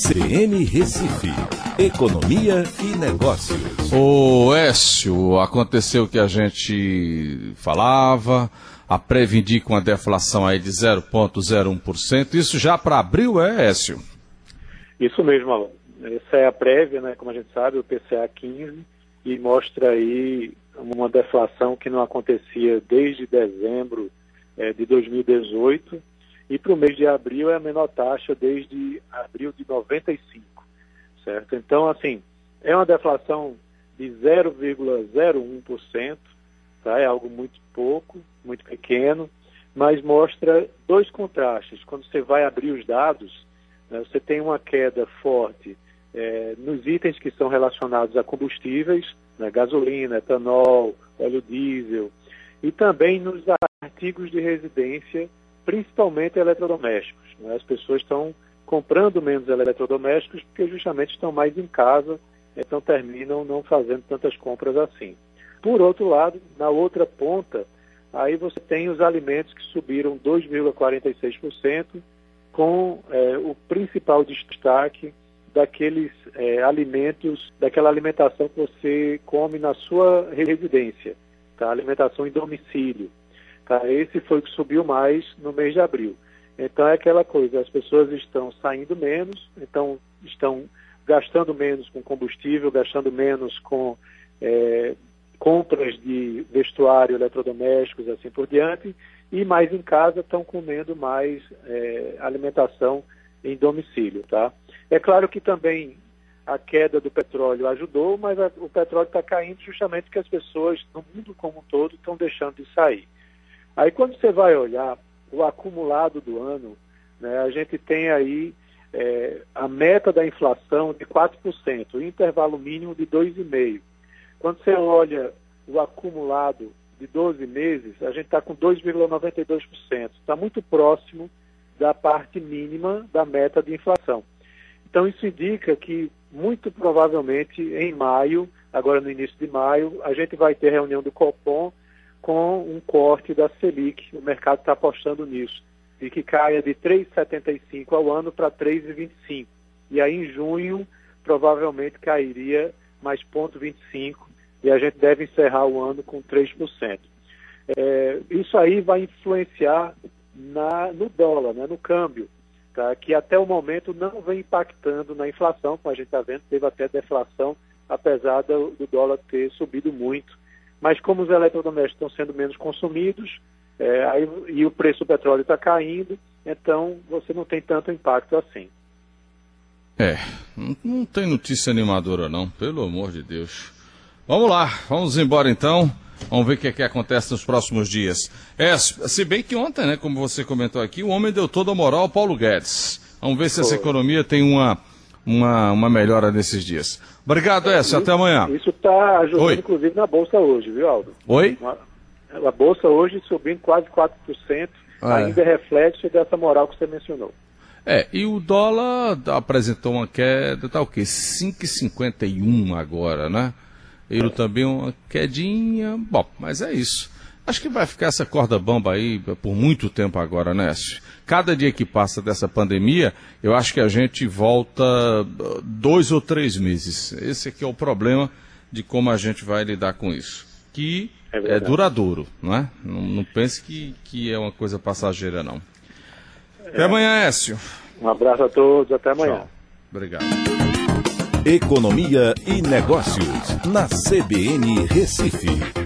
CBN Recife, Economia e Negócios. O Écio, aconteceu o que a gente falava, a prévia indica uma deflação aí de 0,01%, isso já para abril é, Écio? Isso mesmo, Alô. Essa é a prévia, né, como a gente sabe, o PCA 15, e mostra aí uma deflação que não acontecia desde dezembro é, de 2018 e para o mês de abril é a menor taxa desde abril de 95, certo? Então, assim, é uma deflação de 0,01%, tá? É algo muito pouco, muito pequeno, mas mostra dois contrastes. Quando você vai abrir os dados, né, você tem uma queda forte é, nos itens que são relacionados a combustíveis, né, gasolina, etanol, óleo diesel, e também nos artigos de residência principalmente eletrodomésticos. Né? As pessoas estão comprando menos eletrodomésticos porque justamente estão mais em casa, então terminam não fazendo tantas compras assim. Por outro lado, na outra ponta, aí você tem os alimentos que subiram 2,46%, com é, o principal destaque daqueles é, alimentos, daquela alimentação que você come na sua residência, tá? alimentação em domicílio. Tá? Esse foi o que subiu mais no mês de abril. Então é aquela coisa, as pessoas estão saindo menos, então estão gastando menos com combustível, gastando menos com é, compras de vestuário, eletrodomésticos, assim por diante, e mais em casa estão comendo mais é, alimentação em domicílio, tá? É claro que também a queda do petróleo ajudou, mas a, o petróleo está caindo justamente porque as pessoas no mundo como um todo estão deixando de sair. Aí quando você vai olhar o acumulado do ano, né, a gente tem aí é, a meta da inflação de 4%, o intervalo mínimo de 2,5%. Quando você olha o acumulado de 12 meses, a gente está com 2,92%. Está muito próximo da parte mínima da meta de inflação. Então isso indica que muito provavelmente em maio, agora no início de maio, a gente vai ter reunião do Copom com um corte da Selic. O mercado está apostando nisso, e que caia de 3,75 ao ano para 3,25. E aí em junho provavelmente cairia mais 0,25 e a gente deve encerrar o ano com 3%. É, isso aí vai influenciar na, no dólar, né, no câmbio, tá, que até o momento não vem impactando na inflação, como a gente está vendo, teve até deflação, apesar do, do dólar ter subido muito mas como os eletrodomésticos estão sendo menos consumidos é, aí, e o preço do petróleo está caindo, então você não tem tanto impacto assim. É, não, não tem notícia animadora não, pelo amor de Deus. Vamos lá, vamos embora então. Vamos ver o que, é que acontece nos próximos dias. É, se bem que ontem, né, como você comentou aqui, o homem deu toda a moral ao Paulo Guedes. Vamos ver se essa economia tem uma, uma, uma melhora nesses dias. Obrigado, Écio. Até amanhã. Isso está ajudando, Oi. inclusive, na Bolsa hoje, viu, Aldo? Oi? A Bolsa hoje subindo quase 4%, ah, ainda é. reflexo dessa moral que você mencionou. É, e o dólar apresentou uma queda, tá o quê? 5,51 agora, né? Ele é. também uma quedinha. Bom, mas é isso. Acho que vai ficar essa corda bamba aí por muito tempo agora, né? Cada dia que passa dessa pandemia, eu acho que a gente volta uh, dois ou três meses. Esse aqui é o problema de como a gente vai lidar com isso. Que é, é duradouro, não é? Não, não pense que, que é uma coisa passageira, não. É. Até amanhã, Écio. Um abraço a todos, até amanhã. Tchau. Obrigado. Economia e Negócios, na CBN Recife.